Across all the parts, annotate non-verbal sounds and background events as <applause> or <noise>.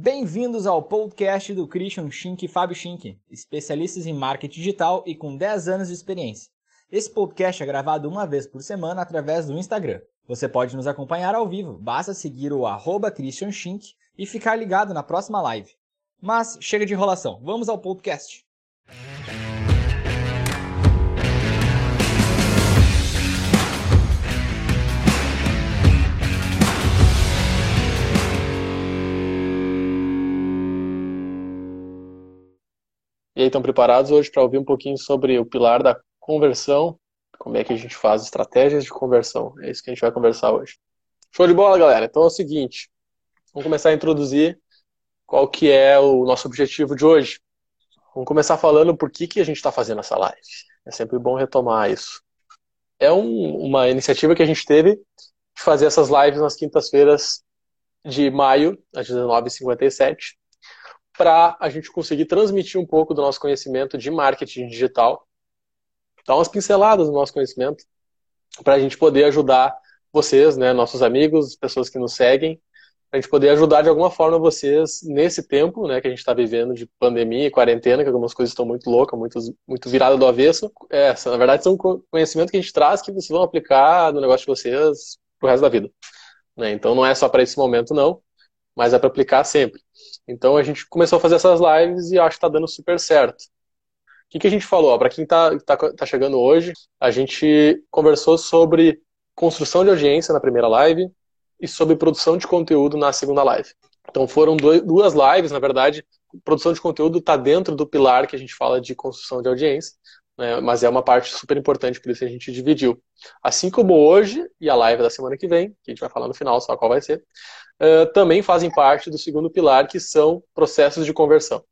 Bem-vindos ao podcast do Christian Schink e Fábio Schink, especialistas em marketing digital e com 10 anos de experiência. Esse podcast é gravado uma vez por semana através do Instagram. Você pode nos acompanhar ao vivo, basta seguir o arroba Christian Schink e ficar ligado na próxima live. Mas chega de enrolação, vamos ao podcast. E aí, estão preparados hoje para ouvir um pouquinho sobre o pilar da conversão? Como é que a gente faz estratégias de conversão? É isso que a gente vai conversar hoje. Show de bola, galera. Então é o seguinte, vamos começar a introduzir qual que é o nosso objetivo de hoje. Vamos começar falando por que, que a gente está fazendo essa live. É sempre bom retomar isso. É um, uma iniciativa que a gente teve de fazer essas lives nas quintas-feiras de maio, às 19h57, para a gente conseguir transmitir um pouco do nosso conhecimento de marketing digital, dar umas pinceladas do nosso conhecimento, para a gente poder ajudar vocês, né, nossos amigos, pessoas que nos seguem, a gente poder ajudar de alguma forma vocês nesse tempo né, que a gente está vivendo de pandemia e quarentena, que algumas coisas estão muito loucas, muito, muito viradas do avesso. É, na verdade, são conhecimento que a gente traz que vocês vão aplicar no negócio de vocês pro resto da vida. Né? Então não é só para esse momento, não mas é para aplicar sempre. Então a gente começou a fazer essas lives e acho que está dando super certo. O que, que a gente falou? Para quem está tá, tá chegando hoje, a gente conversou sobre construção de audiência na primeira live e sobre produção de conteúdo na segunda live. Então foram dois, duas lives, na verdade. Produção de conteúdo está dentro do pilar que a gente fala de construção de audiência, né, mas é uma parte super importante, por isso a gente dividiu. Assim como hoje e a live da semana que vem, que a gente vai falar no final só qual vai ser, uh, também fazem parte do segundo pilar, que são processos de conversão.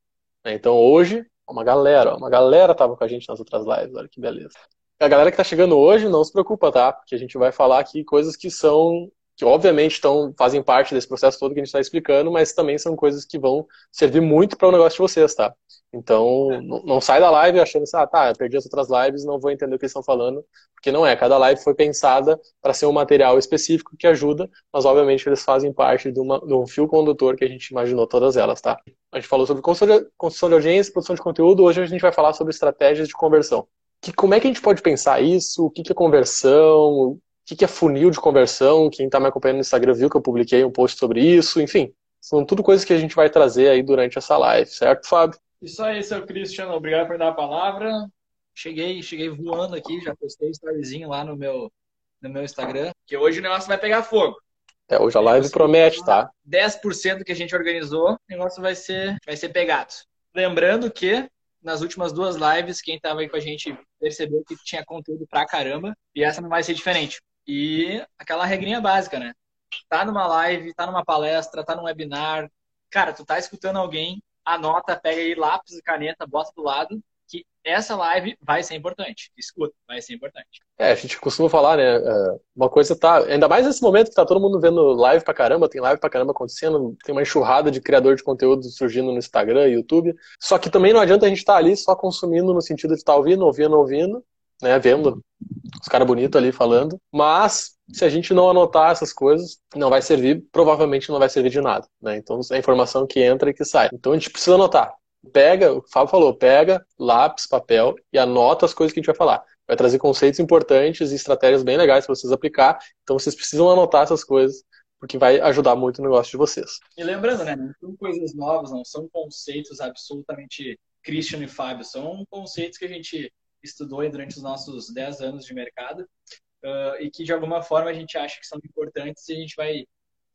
Né? Então hoje, uma galera, uma galera estava com a gente nas outras lives, olha que beleza. A galera que está chegando hoje, não se preocupa, tá? Porque a gente vai falar aqui coisas que são que obviamente estão, fazem parte desse processo todo que a gente está explicando, mas também são coisas que vão servir muito para o negócio de vocês, tá? Então, é. não, sai da live achando assim, ah, tá, eu perdi as outras lives, não vou entender o que eles estão falando, porque não é. Cada live foi pensada para ser um material específico que ajuda, mas obviamente eles fazem parte de, uma, de um fio condutor que a gente imaginou todas elas, tá? A gente falou sobre construção de, audiência, produção de conteúdo, hoje a gente vai falar sobre estratégias de conversão. Que, como é que a gente pode pensar isso? O que, que é conversão? que, que é funil de conversão. Quem está me acompanhando no Instagram viu que eu publiquei um post sobre isso. Enfim, são tudo coisas que a gente vai trazer aí durante essa live, certo, Fábio? Isso aí, seu Cristiano. Obrigado por dar a palavra. Cheguei, cheguei voando aqui, já postei um storyzinho lá no meu, no meu Instagram, que hoje o negócio vai pegar fogo. É, hoje a live promete, tá? 10% que a gente organizou, o negócio vai ser, vai ser pegado. Lembrando que nas últimas duas lives, quem estava aí com a gente percebeu que tinha conteúdo pra caramba, e essa não vai ser diferente. E aquela regrinha básica, né? Tá numa live, tá numa palestra, tá num webinar, cara, tu tá escutando alguém, anota, pega aí lápis e caneta, bota do lado, que essa live vai ser importante. Escuta, vai ser importante. É, a gente costuma falar, né? É, uma coisa tá. Ainda mais nesse momento que tá todo mundo vendo live pra caramba, tem live pra caramba acontecendo, tem uma enxurrada de criador de conteúdo surgindo no Instagram, YouTube. Só que também não adianta a gente estar tá ali só consumindo no sentido de estar tá ouvindo, ouvindo, ouvindo, né? Vendo os caras bonitos ali falando. Mas se a gente não anotar essas coisas, não vai servir, provavelmente não vai servir de nada. Né? Então é informação que entra e que sai. Então a gente precisa anotar. Pega, o Fábio falou, pega lápis, papel e anota as coisas que a gente vai falar. Vai trazer conceitos importantes e estratégias bem legais para vocês aplicar. Então vocês precisam anotar essas coisas porque vai ajudar muito no negócio de vocês. E lembrando, né, não são coisas novas, não são conceitos absolutamente Christian e Fábio, são conceitos que a gente estudou durante os nossos 10 anos de mercado uh, e que de alguma forma a gente acha que são importantes e a gente vai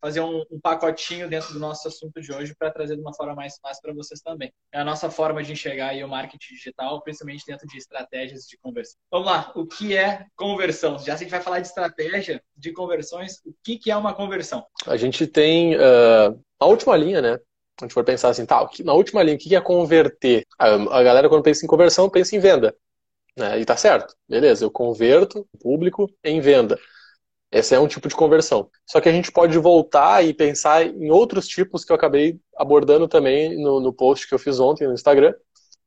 fazer um, um pacotinho dentro do nosso assunto de hoje para trazer de uma forma mais fácil para vocês também. É a nossa forma de enxergar aí o marketing digital, principalmente dentro de estratégias de conversão. Vamos lá, o que é conversão? Já se a gente vai falar de estratégia de conversões, o que, que é uma conversão? A gente tem uh, a última linha, né? a gente for pensar assim, tá, na última linha, o que é converter? A, galera, quando pensa em conversão, pensa em venda. Né? E tá certo, beleza, eu converto o público em venda. Esse é um tipo de conversão. Só que a gente pode voltar e pensar em outros tipos que eu acabei abordando também no, no post que eu fiz ontem no Instagram,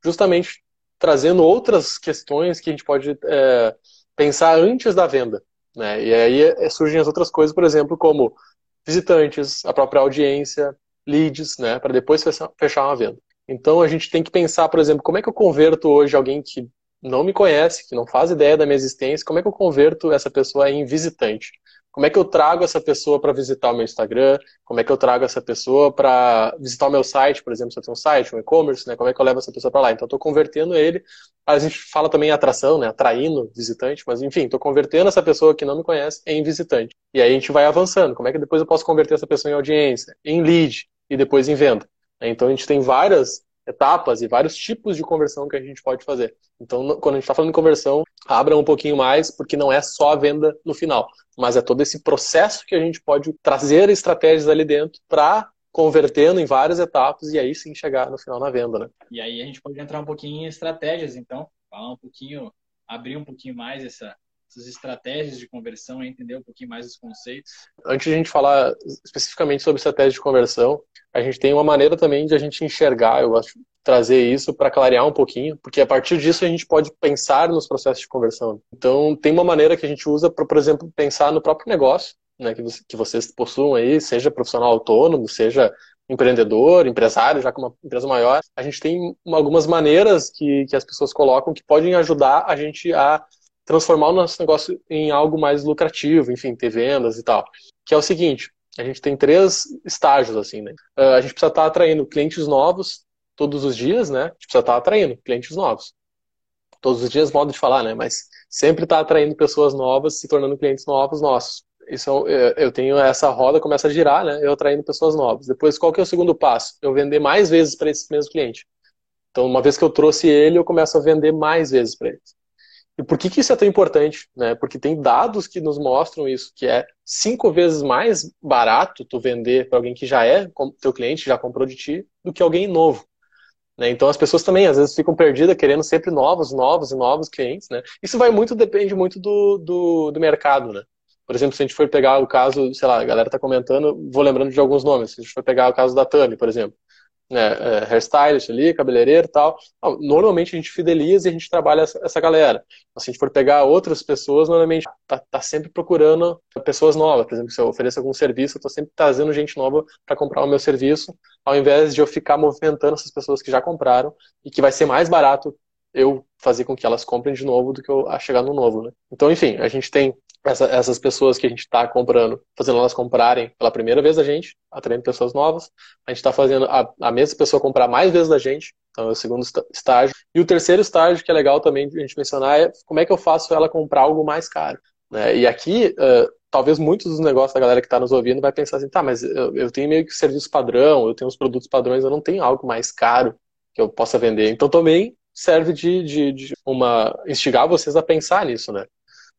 justamente trazendo outras questões que a gente pode é, pensar antes da venda. Né? E aí é, surgem as outras coisas, por exemplo, como visitantes, a própria audiência, leads, né, para depois fechar uma venda. Então a gente tem que pensar, por exemplo, como é que eu converto hoje alguém que não me conhece, que não faz ideia da minha existência, como é que eu converto essa pessoa em visitante? Como é que eu trago essa pessoa para visitar o meu Instagram? Como é que eu trago essa pessoa para visitar o meu site, por exemplo, se eu tenho um site, um e-commerce, né? Como é que eu levo essa pessoa para lá? Então, estou convertendo ele. A gente fala também em atração, né? Atraindo visitante, mas enfim, estou convertendo essa pessoa que não me conhece em visitante. E aí a gente vai avançando. Como é que depois eu posso converter essa pessoa em audiência, em lead e depois em venda? Então, a gente tem várias etapas e vários tipos de conversão que a gente pode fazer. Então, quando a gente está falando de conversão, abra um pouquinho mais, porque não é só a venda no final, mas é todo esse processo que a gente pode trazer estratégias ali dentro para convertendo em várias etapas e aí sim chegar no final na venda, né? E aí a gente pode entrar um pouquinho em estratégias, então, falar um pouquinho, abrir um pouquinho mais essa, essas estratégias de conversão e entender um pouquinho mais os conceitos. Antes de a gente falar especificamente sobre estratégia de conversão, a gente tem uma maneira também de a gente enxergar, eu acho, trazer isso para clarear um pouquinho, porque a partir disso a gente pode pensar nos processos de conversão. Então, tem uma maneira que a gente usa para, por exemplo, pensar no próprio negócio, né, que, vocês possuam aí, seja profissional autônomo, seja empreendedor, empresário, já com uma empresa maior. A gente tem algumas maneiras que, que as pessoas colocam que podem ajudar a gente a transformar o nosso negócio em algo mais lucrativo, enfim, ter vendas e tal. Que é o seguinte, a gente tem três estágios, assim, né? Ah, a gente precisa estar atraindo clientes novos todos os dias, né? A gente precisa estar atraindo clientes novos. Todos os dias, modo de falar, né? Mas sempre estar atraindo pessoas novas, se tornando clientes novos nossos. Isso é eu tenho essa roda começa a girar, né? Eu atraindo pessoas novas. Depois, qual que é o segundo passo? Eu vender mais vezes para esse mesmo cliente. Então, uma vez que eu trouxe ele, eu começo a vender mais vezes para eles. E por que, que isso é tão importante? Né? Porque tem dados que nos mostram isso, que é cinco vezes mais barato tu vender para alguém que já é teu cliente, já comprou de ti, do que alguém novo. Né? Então as pessoas também às vezes ficam perdidas querendo sempre novos, novos e novos clientes. Né? Isso vai muito, depende muito do, do, do mercado. Né? Por exemplo, se a gente for pegar o caso, sei lá, a galera está comentando, vou lembrando de alguns nomes. Se a gente for pegar o caso da Tami, por exemplo né, é, hairstylist ali, cabeleireiro e tal. Normalmente a gente fideliza e a gente trabalha essa, galera. Se a gente for pegar outras pessoas, normalmente tá, tá, sempre procurando pessoas novas. Por exemplo, se eu ofereço algum serviço, eu tô sempre trazendo gente nova para comprar o meu serviço, ao invés de eu ficar movimentando essas pessoas que já compraram e que vai ser mais barato eu fazer com que elas comprem de novo do que eu chegar no novo, né? Então, enfim, a gente tem essa, essas pessoas que a gente está comprando, fazendo elas comprarem pela primeira vez a gente, atraindo pessoas novas. A gente está fazendo a, a mesma pessoa comprar mais vezes da gente, então é o segundo estágio. E o terceiro estágio, que é legal também a gente mencionar, é como é que eu faço ela comprar algo mais caro. Né? E aqui, uh, talvez muitos dos negócios da galera que está nos ouvindo vai pensar assim, tá, mas eu, eu tenho meio que serviço padrão, eu tenho os produtos padrões, eu não tenho algo mais caro que eu possa vender. Então também serve de, de, de uma instigar vocês a pensar nisso, né?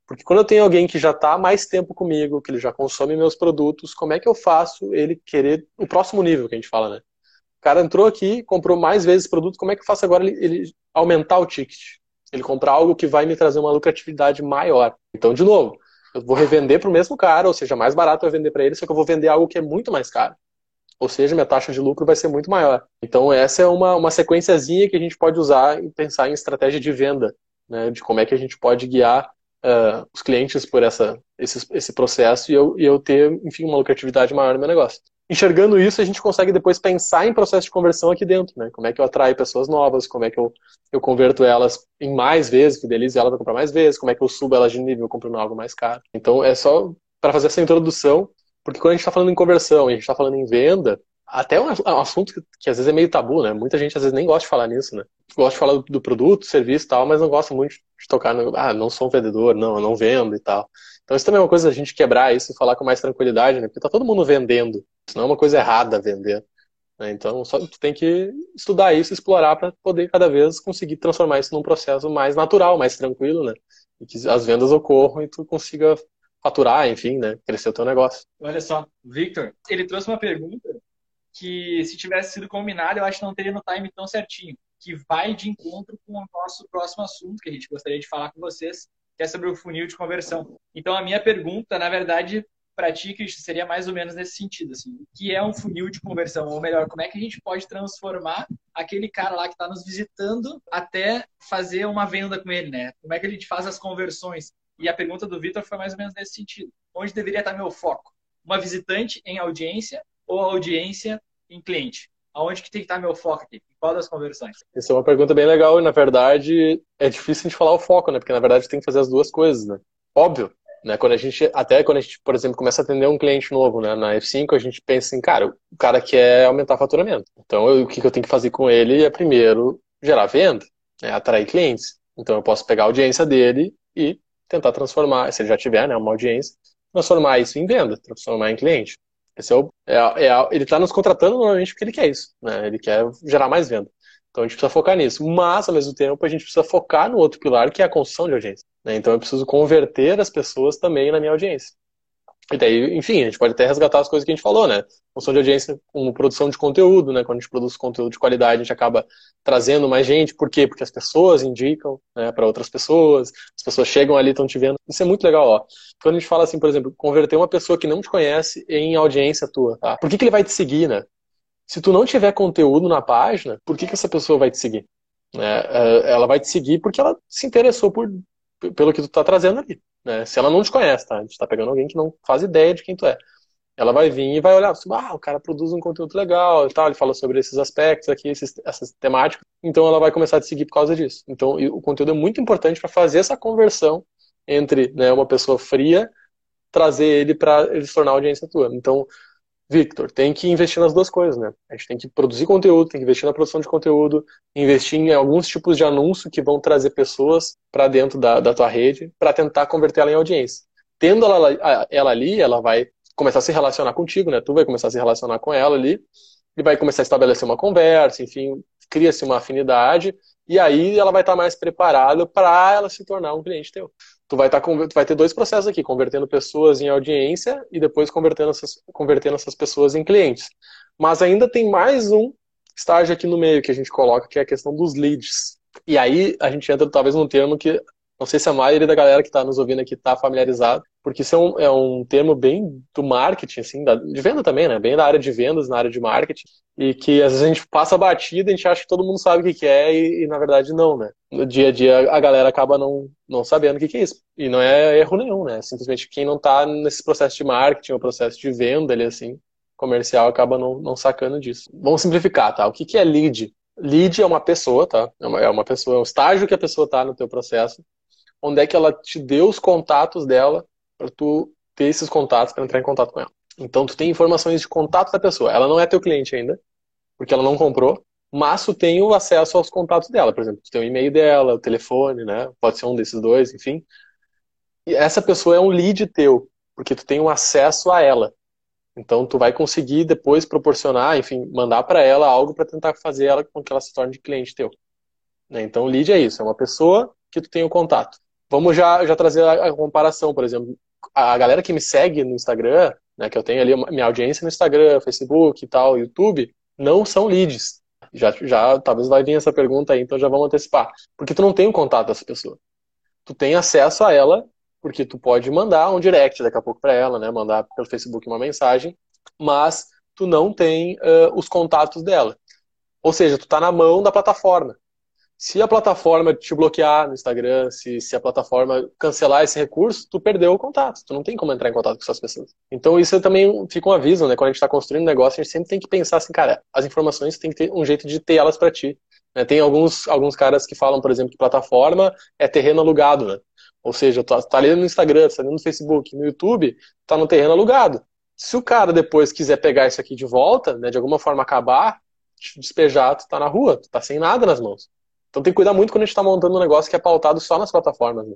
Porque quando eu tenho alguém que já está mais tempo comigo, que ele já consome meus produtos, como é que eu faço ele querer o próximo nível que a gente fala, né? O cara entrou aqui, comprou mais vezes produto, como é que eu faço agora ele, ele aumentar o ticket? Ele comprar algo que vai me trazer uma lucratividade maior. Então, de novo, eu vou revender para o mesmo cara, ou seja, mais barato eu vender para ele, só que eu vou vender algo que é muito mais caro. Ou seja, minha taxa de lucro vai ser muito maior. Então, essa é uma, uma sequenciazinha que a gente pode usar e pensar em estratégia de venda, né? de como é que a gente pode guiar uh, os clientes por essa, esse, esse processo e eu, e eu ter, enfim, uma lucratividade maior no meu negócio. Enxergando isso, a gente consegue depois pensar em processo de conversão aqui dentro, né? Como é que eu atraio pessoas novas, como é que eu, eu converto elas em mais vezes, fidelizo elas a comprar mais vezes, como é que eu subo elas de nível comprando algo mais caro. Então, é só para fazer essa introdução porque quando a gente está falando em conversão e a gente está falando em venda, até é um, assunto que, que, às vezes é meio tabu, né? Muita gente às vezes nem gosta de falar nisso, né? Gosta de falar do, do produto, serviço e tal, mas não gosta muito de tocar no, ah, não sou um vendedor, não, eu não vendo e tal. Então isso também é uma coisa a gente quebrar isso e falar com mais tranquilidade, né? Porque tá todo mundo vendendo. Isso não é uma coisa errada vender. Né? Então só tu tem que estudar isso, explorar para poder cada vez conseguir transformar isso num processo mais natural, mais tranquilo, né? E que as vendas ocorram e tu consiga faturar, enfim, né? Crescer o teu negócio. Olha só, Victor, ele trouxe uma pergunta que se tivesse sido combinado, eu acho que não teria no time tão certinho, que vai de encontro com o nosso próximo assunto que a gente gostaria de falar com vocês, que é sobre o funil de conversão. Então a minha pergunta, na verdade, para ti, Cristian, seria mais ou menos nesse sentido, assim, o que é um funil de conversão? Ou melhor, como é que a gente pode transformar aquele cara lá que está nos visitando até fazer uma venda com ele, né? Como é que a gente faz as conversões? E a pergunta do Vitor foi mais ou menos nesse sentido. Onde deveria estar meu foco? Uma visitante em audiência ou audiência em cliente. Aonde que tem que estar meu foco aqui? Qual das conversões? Essa é uma pergunta bem legal e, na verdade, é difícil de falar o foco, né? Porque, na verdade, tem que fazer as duas coisas, né? Óbvio, né? Quando a gente, até quando a gente, por exemplo, começa a atender um cliente novo, né? Na F5, a gente pensa assim, cara, o cara quer aumentar o faturamento. Então, eu, o que eu tenho que fazer com ele é, primeiro, gerar venda, né? atrair clientes. Então, eu posso pegar a audiência dele e tentar transformar, se ele já tiver, né, uma audiência, transformar isso em venda, transformar em cliente. Esse é o, é, é, ele está nos contratando normalmente porque ele quer isso, né? Ele quer gerar mais venda. Então a gente precisa focar nisso. Mas, ao mesmo tempo, a gente precisa focar no outro pilar, que é a construção de audiência. Né? Então eu preciso converter as pessoas também na minha audiência. E daí, enfim, a gente pode até resgatar as coisas que a gente falou, né? Função de audiência como produção de conteúdo, né? Quando a gente produz conteúdo de qualidade, a gente acaba trazendo mais gente. Por quê? Porque as pessoas indicam né, para outras pessoas, as pessoas chegam ali, estão te vendo. Isso é muito legal, ó. Quando a gente fala assim, por exemplo, converter uma pessoa que não te conhece em audiência tua, tá? Por que, que ele vai te seguir, né? Se tu não tiver conteúdo na página, por que, que essa pessoa vai te seguir? Né? É, ela vai te seguir porque ela se interessou por, pelo que tu tá trazendo ali. Né? Se ela não te conhece, tá? A gente tá pegando alguém que não faz ideia de quem tu é. Ela vai vir e vai olhar, assim, ah, o cara produz um conteúdo legal e tal, ele fala sobre esses aspectos aqui, esses, essas temáticas. Então ela vai começar a te seguir por causa disso. Então o conteúdo é muito importante para fazer essa conversão entre né, uma pessoa fria, trazer ele para ele se tornar audiência tua. Então Victor, tem que investir nas duas coisas, né? A gente tem que produzir conteúdo, tem que investir na produção de conteúdo, investir em alguns tipos de anúncio que vão trazer pessoas para dentro da, da tua rede para tentar converter ela em audiência. Tendo ela, ela ali, ela vai começar a se relacionar contigo, né? Tu vai começar a se relacionar com ela ali e vai começar a estabelecer uma conversa, enfim, cria-se uma afinidade e aí ela vai estar mais preparada para ela se tornar um cliente teu tu vai, tá, tu vai ter dois processos aqui, convertendo pessoas em audiência e depois convertendo essas, convertendo essas pessoas em clientes. Mas ainda tem mais um estágio aqui no meio que a gente coloca, que é a questão dos leads. E aí a gente entra talvez num termo que não sei se a maioria da galera que está nos ouvindo aqui está familiarizado, porque isso é um, é um termo bem do marketing, assim, da, de venda também, né? Bem da área de vendas, na área de marketing, e que às vezes a gente passa batida, a gente acha que todo mundo sabe o que, que é, e, e, na verdade não, né? No dia a dia a galera acaba não, não sabendo o que, que é isso. E não é erro nenhum, né? Simplesmente quem não está nesse processo de marketing, ou processo de venda ali, assim, comercial, acaba não, não sacando disso. Vamos simplificar, tá? O que, que é lead? Lead é uma pessoa, tá? É uma, é uma pessoa, é um estágio que a pessoa está no teu processo, onde é que ela te deu os contatos dela para tu ter esses contatos para entrar em contato com ela. Então tu tem informações de contato da pessoa. Ela não é teu cliente ainda, porque ela não comprou, mas tu tem o acesso aos contatos dela. Por exemplo, tu tem o e-mail dela, o telefone, né? Pode ser um desses dois, enfim. E essa pessoa é um lead teu, porque tu tem um acesso a ela. Então tu vai conseguir depois proporcionar, enfim, mandar para ela algo para tentar fazer ela com que ela se torne cliente teu. Né? Então lead é isso, é uma pessoa que tu tem o contato. Vamos já, já trazer a, a comparação, por exemplo. A galera que me segue no Instagram, né, que eu tenho ali minha audiência no Instagram, Facebook e tal, YouTube, não são leads. Já, já talvez vai vir essa pergunta aí, então já vamos antecipar. Porque tu não tem o um contato dessa pessoa. Tu tem acesso a ela, porque tu pode mandar um direct daqui a pouco para ela, né, mandar pelo Facebook uma mensagem, mas tu não tem uh, os contatos dela. Ou seja, tu tá na mão da plataforma. Se a plataforma te bloquear no Instagram, se, se a plataforma cancelar esse recurso, tu perdeu o contato. Tu não tem como entrar em contato com essas pessoas. Então isso também fica um aviso, né? Quando a gente está construindo um negócio, a gente sempre tem que pensar assim, cara, as informações tem que ter um jeito de ter elas para ti. Né? Tem alguns, alguns caras que falam, por exemplo, que plataforma é terreno alugado, né? Ou seja, tu tá ali no Instagram, tá ali no Facebook, no YouTube, tá no terreno alugado. Se o cara depois quiser pegar isso aqui de volta, né, de alguma forma acabar, despejar, tu tá na rua, tu tá sem nada nas mãos. Então tem que cuidar muito quando a gente está montando um negócio que é pautado só nas plataformas. Né?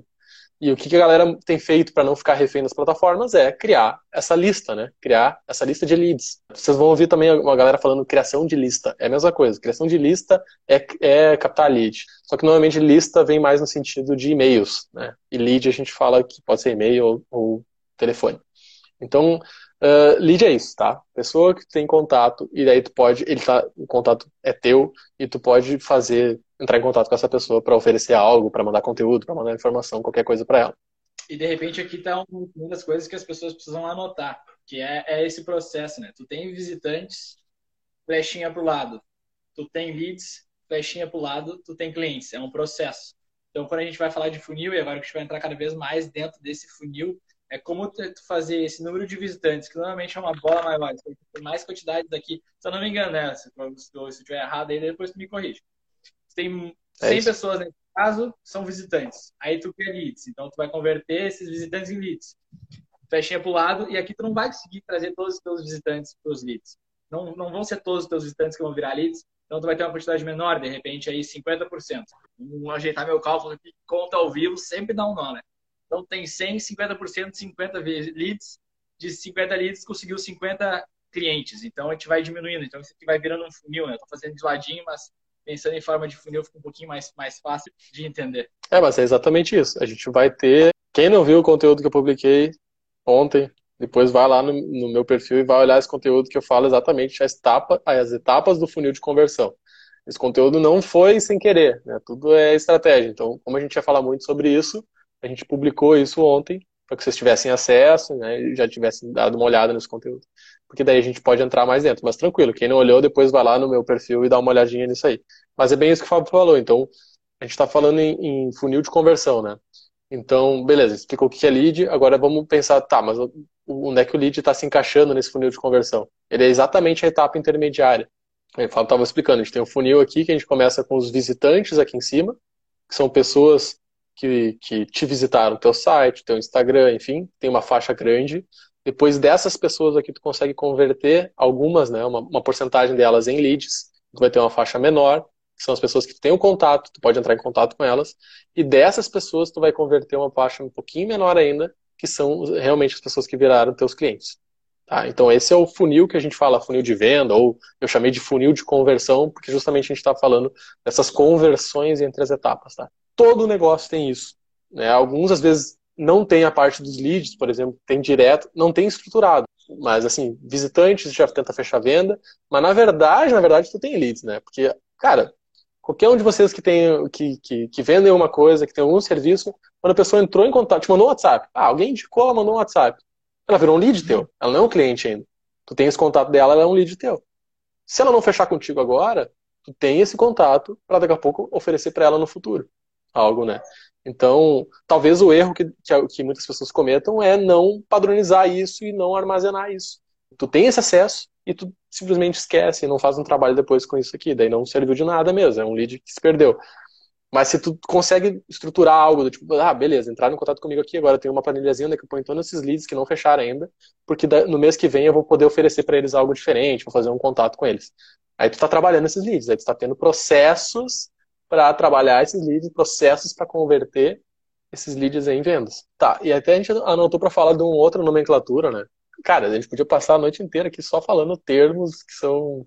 E o que, a galera tem feito para não ficar refém das plataformas é criar essa lista, né? Criar essa lista de leads. Vocês vão ouvir também uma galera falando criação de lista. É a mesma coisa. Criação de lista é, é captar lead. Só que normalmente lista vem mais no sentido de e-mails, né? E lead a gente fala que pode ser e-mail ou, ou telefone. Então, Uh, lead é isso, tá? Pessoa que tem contato e daí tu pode, ele tá, o contato é teu e tu pode fazer, entrar em contato com essa pessoa para oferecer algo, para mandar conteúdo, para mandar informação, qualquer coisa para ela. E de repente aqui tá uma das coisas que as pessoas precisam anotar, que é, é esse processo, né? Tu tem visitantes, flechinha pro lado. Tu tem leads, flechinha pro lado, tu tem clientes. É um processo. Então, quando a gente vai falar de funil, e agora que a gente vai entrar cada vez mais dentro desse funil, é como tu fazer esse número de visitantes, que normalmente é uma bola maior, tem mais quantidade daqui, se eu não me engano, né? Se, se eu estiver errado aí, depois tu me corrige. Tem 100 é pessoas nesse caso, são visitantes. Aí tu quer leads, então tu vai converter esses visitantes em leads. Fechinha para o lado, e aqui tu não vai conseguir trazer todos os teus visitantes para os leads. Não, não vão ser todos os teus visitantes que vão virar leads, então tu vai ter uma quantidade menor, de repente aí 50%. Vamos ajeitar meu cálculo aqui, conta ao vivo, sempre dá um nó, né? Então tem 100, 50%, 50 leads, de 50 leads conseguiu 50 clientes. Então a gente vai diminuindo. Então isso aqui vai virando um funil, né? Estou fazendo de ladinho, mas pensando em forma de funil fica um pouquinho mais, mais fácil de entender. É, mas é exatamente isso. A gente vai ter. Quem não viu o conteúdo que eu publiquei ontem, depois vai lá no, no meu perfil e vai olhar esse conteúdo que eu falo exatamente as, etapa, as etapas do funil de conversão. Esse conteúdo não foi sem querer, né? Tudo é estratégia. Então, como a gente ia falar muito sobre isso, a gente publicou isso ontem, para que vocês tivessem acesso, né, e já tivessem dado uma olhada nesse conteúdo. Porque daí a gente pode entrar mais dentro. Mas tranquilo, quem não olhou, depois vai lá no meu perfil e dá uma olhadinha nisso aí. Mas é bem isso que o Fábio falou. Então, a gente está falando em, em, funil de conversão, né? Então, beleza, explicou o que é lead, agora vamos pensar, tá, mas onde é que o lead está se encaixando nesse funil de conversão? Ele é exatamente a etapa intermediária. O Fábio estava explicando, a gente tem um funil aqui que a gente começa com os visitantes aqui em cima, que são pessoas que, que te visitaram teu site, teu Instagram, enfim, tem uma faixa grande. Depois dessas pessoas aqui, tu consegue converter algumas, né, uma, uma porcentagem delas em leads, tu vai ter uma faixa menor, que são as pessoas que tem o contato, tu pode entrar em contato com elas, e dessas pessoas tu vai converter uma faixa um pouquinho menor ainda, que são realmente as pessoas que viraram teus clientes. Tá? Então esse é o funil que a gente fala, funil de venda, ou eu chamei de funil de conversão, porque justamente a gente está falando dessas conversões entre as etapas. Tá? Todo negócio tem isso. Né? Alguns, às vezes, não tem a parte dos leads, por exemplo, tem direto, não tem estruturado. Mas, assim, visitantes já tenta fechar venda, mas na verdade, na verdade, tu tem leads, né? Porque, cara, qualquer um de vocês que tem, que, que, que vendem uma coisa, que tem algum serviço, quando a pessoa entrou em contato, te mandou um WhatsApp, ah, alguém indicou, ela mandou um WhatsApp, ela virou um lead teu, ela não é um cliente ainda. Tu tem esse contato dela, ela é um lead teu. Se ela não fechar contigo agora, tu tem esse contato para daqui a pouco oferecer para ela no futuro algo, né? Então, talvez o erro que, que, que, muitas pessoas cometam é não padronizar isso e não armazenar isso. Tu tem esse acesso e tu simplesmente esquece e não faz um trabalho depois com isso aqui. Daí não serviu de nada mesmo, é um lead que se perdeu. Mas se tu consegue estruturar algo do tipo, ah, beleza, entraram em contato comigo aqui, agora tem uma planilhazinha onde eu ponho todos esses leads que não fecharam ainda, porque no mês que vem eu vou poder oferecer para eles algo diferente, vou fazer um contato com eles. Aí tu tá trabalhando esses leads, aí tu tá tendo processos para trabalhar esses leads, processos para converter esses leads em vendas. Tá, e até a gente anotou para falar de uma outra nomenclatura, né? Cara, a gente podia passar a noite inteira aqui só falando termos que são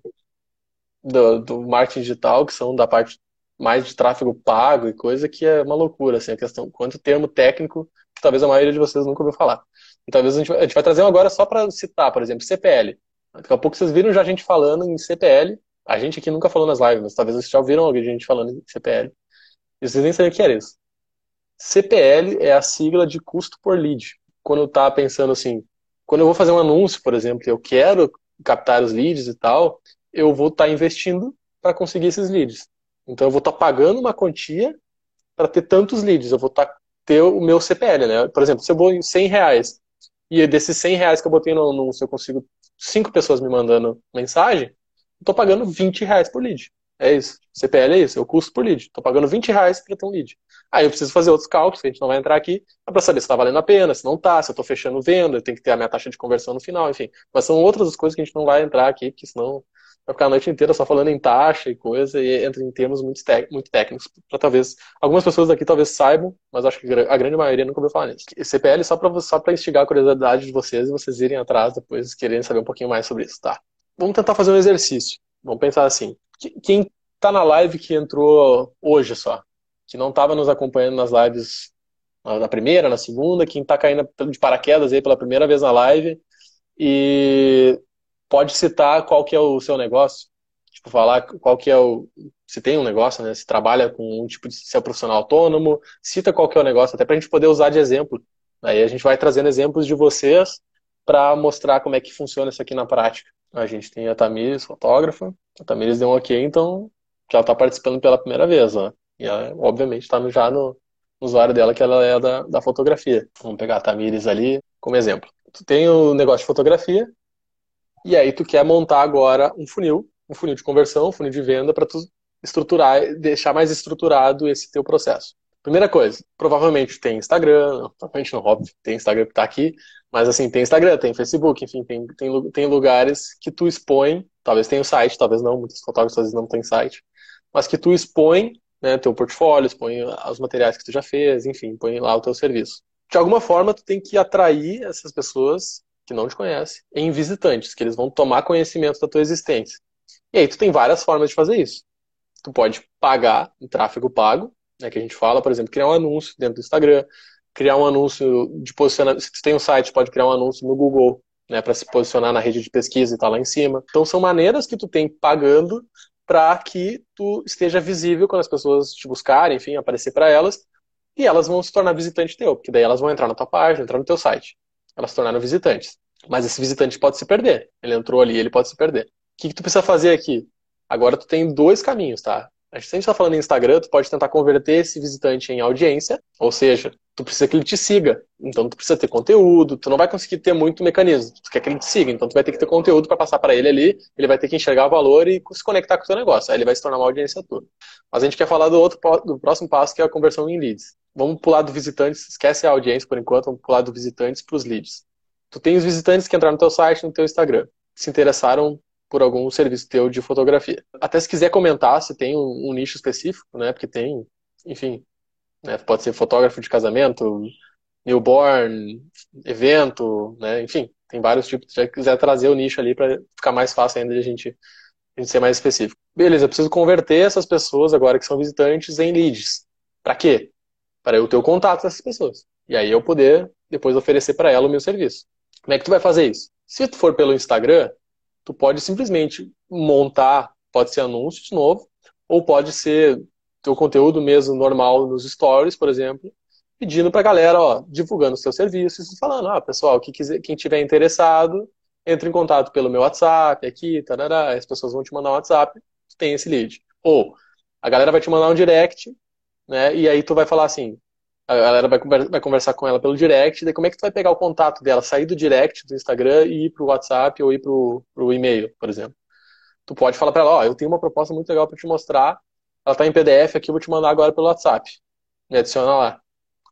do, do marketing digital, que são da parte mais de tráfego pago e coisa que é uma loucura, assim, a questão, quanto termo técnico que talvez a maioria de vocês nunca ouviu falar. E talvez a gente, a gente vai trazer um agora só para citar, por exemplo, CPL. Daqui a pouco vocês viram já a gente falando em CPL, a gente aqui nunca falou nas lives, mas talvez vocês já ouviram alguém gente falando em CPL. E vocês nem sabiam o que era isso. CPL é a sigla de custo por lead. Quando eu estava pensando assim, quando eu vou fazer um anúncio, por exemplo, eu quero captar os leads e tal, eu vou estar tá investindo para conseguir esses leads. Então eu vou estar tá pagando uma quantia para ter tantos leads. Eu vou tá, ter o meu CPL, né? Por exemplo, se eu vou em 100 reais e desses 100 reais que eu botei no anúncio eu consigo cinco pessoas me mandando mensagem, estou pagando 20 reais por lead. É isso. CPL é isso, é o custo por lead. Estou pagando 20 reais para ter um lead. Aí eu preciso fazer outros cálculos, que a gente não vai entrar aqui, para saber se está valendo a pena, se não está, se eu estou fechando venda, tenho que ter a minha taxa de conversão no final, enfim. Mas são outras coisas que a gente não vai entrar aqui, porque senão vai ficar a noite inteira só falando em taxa e coisa, e entra em termos muito, muito técnicos, para talvez, algumas pessoas daqui talvez saibam, mas acho que a grande maioria nunca ouviu falar nisso. CPL só para só instigar a curiosidade de vocês e vocês irem atrás depois, quererem saber um pouquinho mais sobre isso, tá? Vamos tentar fazer um exercício. Vamos pensar assim. Quem está na live que entrou hoje só, que não estava nos acompanhando nas lives na primeira, na segunda, quem está caindo de paraquedas aí pela primeira vez na live e pode citar qual que é o seu negócio, tipo falar qual que é o se tem um negócio, né? Se trabalha com um tipo de se é profissional autônomo, cita qual que é o negócio, até para a gente poder usar de exemplo. Aí a gente vai trazendo exemplos de vocês para mostrar como é que funciona isso aqui na prática. A gente tem a Tamires, fotógrafa. A Tamires deu um ok, então já está participando pela primeira vez, né? E ela, obviamente, está já no, no usuário dela, que ela é da, da fotografia. Vamos pegar a Tamires ali. como exemplo. Tu tem o negócio de fotografia, e aí tu quer montar agora um funil, um funil de conversão, um funil de venda, para tu estruturar, deixar mais estruturado esse teu processo. Primeira coisa, provavelmente tem Instagram, provavelmente não, óbvio, tem Instagram que tá aqui, mas assim, tem Instagram, tem Facebook, enfim, tem, tem, tem lugares que tu expõe, talvez tenha o site, talvez não, muitos fotógrafos às vezes não têm site, mas que tu expõe né, teu portfólio, expõe os materiais que tu já fez, enfim, põe lá o teu serviço. De alguma forma, tu tem que atrair essas pessoas que não te conhecem em visitantes, que eles vão tomar conhecimento da tua existência. E aí tu tem várias formas de fazer isso. Tu pode pagar um tráfego pago, né, que a gente fala, por exemplo, criar um anúncio dentro do Instagram, criar um anúncio de posicionamento. Se tu tem um site, pode criar um anúncio no Google, né, para se posicionar na rede de pesquisa e tá lá em cima. Então são maneiras que tu tem pagando para que tu esteja visível quando as pessoas te buscarem, enfim, aparecer para elas, e elas vão se tornar visitante teu, porque daí elas vão entrar na tua página, entrar no teu site. Elas se tornaram visitantes. Mas esse visitante pode se perder. Ele entrou ali, ele pode se perder. O que, que tu precisa fazer aqui? Agora tu tem dois caminhos, tá? A gente está falando em Instagram, tu pode tentar converter esse visitante em audiência, ou seja, tu precisa que ele te siga. Então tu precisa ter conteúdo, tu não vai conseguir ter muito mecanismo. Tu quer que ele te siga, então tu vai ter que ter conteúdo para passar para ele ali, ele vai ter que enxergar o valor e se conectar com o teu negócio. Aí ele vai se tornar uma audiência tua. Mas a gente quer falar do outro do próximo passo, que é a conversão em leads. Vamos pular do visitante, esquece a audiência por enquanto, vamos pular do visitantes para os leads. Tu tem os visitantes que entraram no teu site, no teu Instagram, se interessaram por algum serviço teu de fotografia. Até se quiser comentar se tem um, um nicho específico, né? Porque tem, enfim, né, pode ser fotógrafo de casamento, newborn, evento, né? Enfim, tem vários tipos. Se quiser trazer o nicho ali para ficar mais fácil ainda de a gente, a gente ser mais específico. Beleza, eu preciso converter essas pessoas agora que são visitantes em leads. Para quê? Para eu ter o contato dessas pessoas. E aí eu poder depois oferecer para ela o meu serviço. Como é que tu vai fazer isso? Se tu for pelo Instagram, tu pode simplesmente montar, pode ser anúncio de novo, ou pode ser teu conteúdo mesmo normal nos stories, por exemplo, pedindo para a galera, ó, divulgando os seus serviços e falando, ah, pessoal, quem, quiser, quem tiver interessado, entre em contato pelo meu WhatsApp aqui, tarará, as pessoas vão te mandar um WhatsApp, tu tem esse lead. Ou a galera vai te mandar um direct, né, e aí tu vai falar assim, a galera vai, vai conversar com ela pelo direct, daí como é que tu vai pegar o contato dela, sair do direct do Instagram e ir pro WhatsApp ou ir pro, pro e-mail, por exemplo. Tu pode falar para ela, ó, oh, eu tenho uma proposta muito legal para te mostrar, ela tá em PDF aqui, eu vou te mandar agora pelo WhatsApp. Me adiciona lá.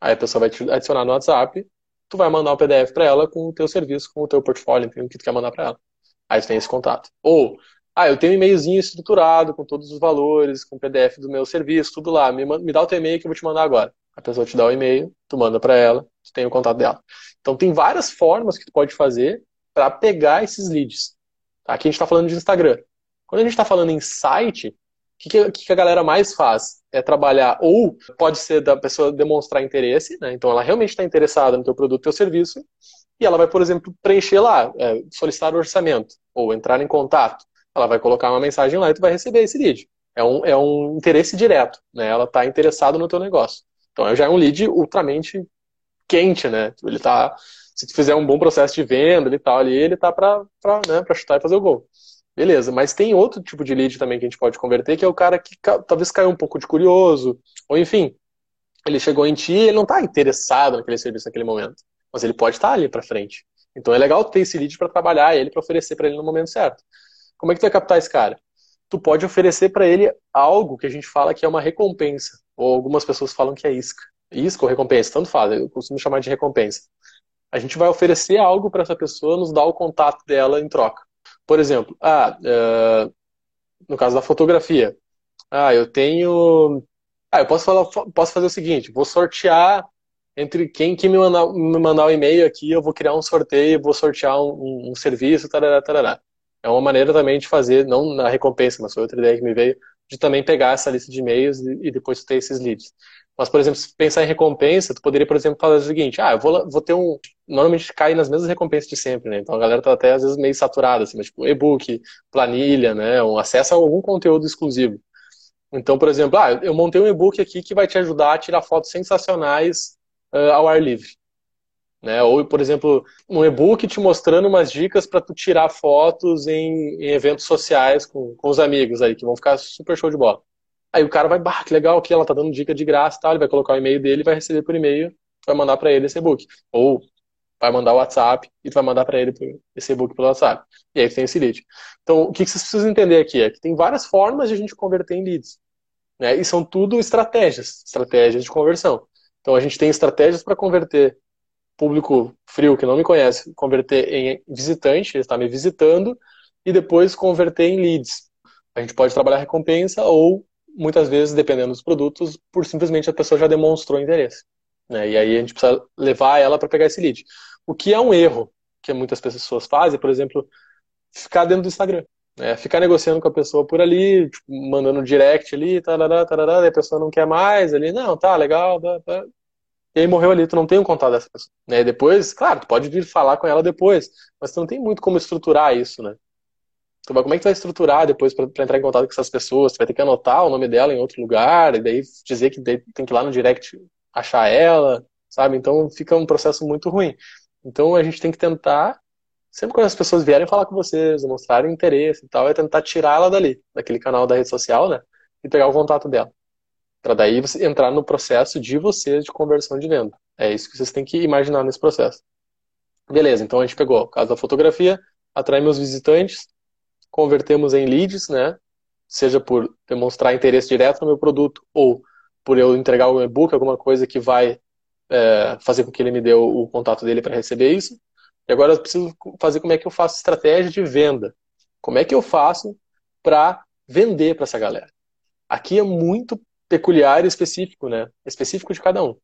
Aí a pessoa vai te adicionar no WhatsApp, tu vai mandar o PDF para ela com o teu serviço, com o teu portfólio, o que tu quer mandar para ela. Aí tu tem esse contato. Ou, ah, eu tenho um e-mailzinho estruturado com todos os valores, com o PDF do meu serviço, tudo lá. Me, me dá o teu e-mail que eu vou te mandar agora. A pessoa te dá o e-mail, tu manda para ela, tu tem o contato dela. Então tem várias formas que tu pode fazer para pegar esses leads. Aqui a gente está falando de Instagram. Quando a gente está falando em site, o que, que, a galera mais faz? É trabalhar, ou pode ser da pessoa demonstrar interesse, né? então ela realmente está interessada no teu produto, teu serviço, e ela vai, por exemplo, preencher lá, é, solicitar o orçamento, ou entrar em contato. Ela vai colocar uma mensagem lá e tu vai receber esse lead. É um, é um interesse direto, né? Ela está interessada no teu negócio. Então já é um lead ultramente quente, né? Ele tá, se tu fizer um bom processo de venda e tal ali, ele tá para né, pra chutar e fazer o gol. Beleza, mas tem outro tipo de lead também que a gente pode converter, que é o cara que talvez caiu um pouco de curioso, ou enfim, ele chegou em ti e ele não está interessado naquele serviço naquele momento, mas ele pode estar tá ali para frente. Então é legal ter esse lead para trabalhar ele, para oferecer para ele no momento certo. Como é que tu vai captar esse cara? Tu pode oferecer para ele algo que a gente fala que é uma recompensa ou algumas pessoas falam que é isca. Isca ou recompensa, tanto faz, eu costumo chamar de recompensa. A gente vai oferecer algo para essa pessoa, nos dar o contato dela em troca. Por exemplo, ah, uh, no caso da fotografia, ah, eu tenho. Ah, eu posso, falar, posso fazer o seguinte: vou sortear entre quem que me mandar, me mandar um e-mail aqui, eu vou criar um sorteio, vou sortear um, um, um serviço, tarará, tarará. É uma maneira também de fazer, não na recompensa, mas foi outra ideia que me veio, de também pegar essa lista de e-mails e, depois ter esses leads. Mas, por exemplo, se pensar em recompensa, tu poderia, por exemplo, fazer o seguinte, ah, eu vou, vou ter um... Normalmente cai nas mesmas recompensas de sempre, né? Então a galera tá até, às vezes, meio saturada, assim, mas, tipo, e-book, planilha, né? Um acesso a algum conteúdo exclusivo. Então, por exemplo, ah, eu montei um e-book aqui que vai te ajudar a tirar fotos sensacionais uh, ao ar livre. Né? Ou, por exemplo, um e-book te mostrando umas dicas para tu tirar fotos em, em, eventos sociais com, com os amigos aí, que vão ficar super show de bola. Aí o cara vai, bah, que legal que ela tá dando dica de graça tal, ele vai colocar o e-mail dele, vai receber por e-mail, vai mandar para ele esse e-book. Ou vai mandar o WhatsApp e tu vai mandar para ele esse e-book pelo WhatsApp. E aí tem esse lead. Então, o que vocês precisam entender aqui é que tem várias formas de a gente converter em leads. Né? E são tudo estratégias, estratégias de conversão. Então, a gente tem estratégias para converter público frio que não me conhece, converter em visitante, ele está me visitando, e depois converter em leads. A gente pode trabalhar recompensa ou, muitas vezes, dependendo dos produtos, por simplesmente a pessoa já demonstrou interesse. Né? E aí a gente precisa levar ela para pegar esse lead. O que é um erro que muitas pessoas fazem, por exemplo, ficar dentro do Instagram. Né? Ficar negociando com a pessoa por ali, tipo, mandando direct ali, tarará, tarará, e a pessoa não quer mais ali, não, tá, legal, tá, tá. E aí morreu ali, tu não tem um contato dessa pessoa. Né? Depois, claro, tu pode vir falar com ela depois, mas tu não tem muito como estruturar isso, né? Vai, como é que tu vai estruturar depois para entrar em contato com essas pessoas? Tu vai ter que anotar o nome dela em outro lugar, e daí dizer que tem que ir lá no direct achar ela, sabe? Então fica um processo muito ruim. Então a gente tem que tentar, sempre quando as pessoas vierem falar com vocês, mostrarem interesse e tal, é tentar tirar ela dali, daquele canal da rede social, né? E pegar o contato dela. Para daí você entrar no processo de vocês de conversão de venda. É isso que vocês têm que imaginar nesse processo. Beleza, então a gente pegou o caso da fotografia, atraímos visitantes, convertemos em leads, né? Seja por demonstrar interesse direto no meu produto ou por eu entregar o e-book, alguma coisa que vai é, fazer com que ele me dê o, o contato dele para receber isso. E agora eu preciso fazer como é que eu faço estratégia de venda. Como é que eu faço para vender para essa galera? Aqui é muito peculiar e específico, né? Específico de cada um.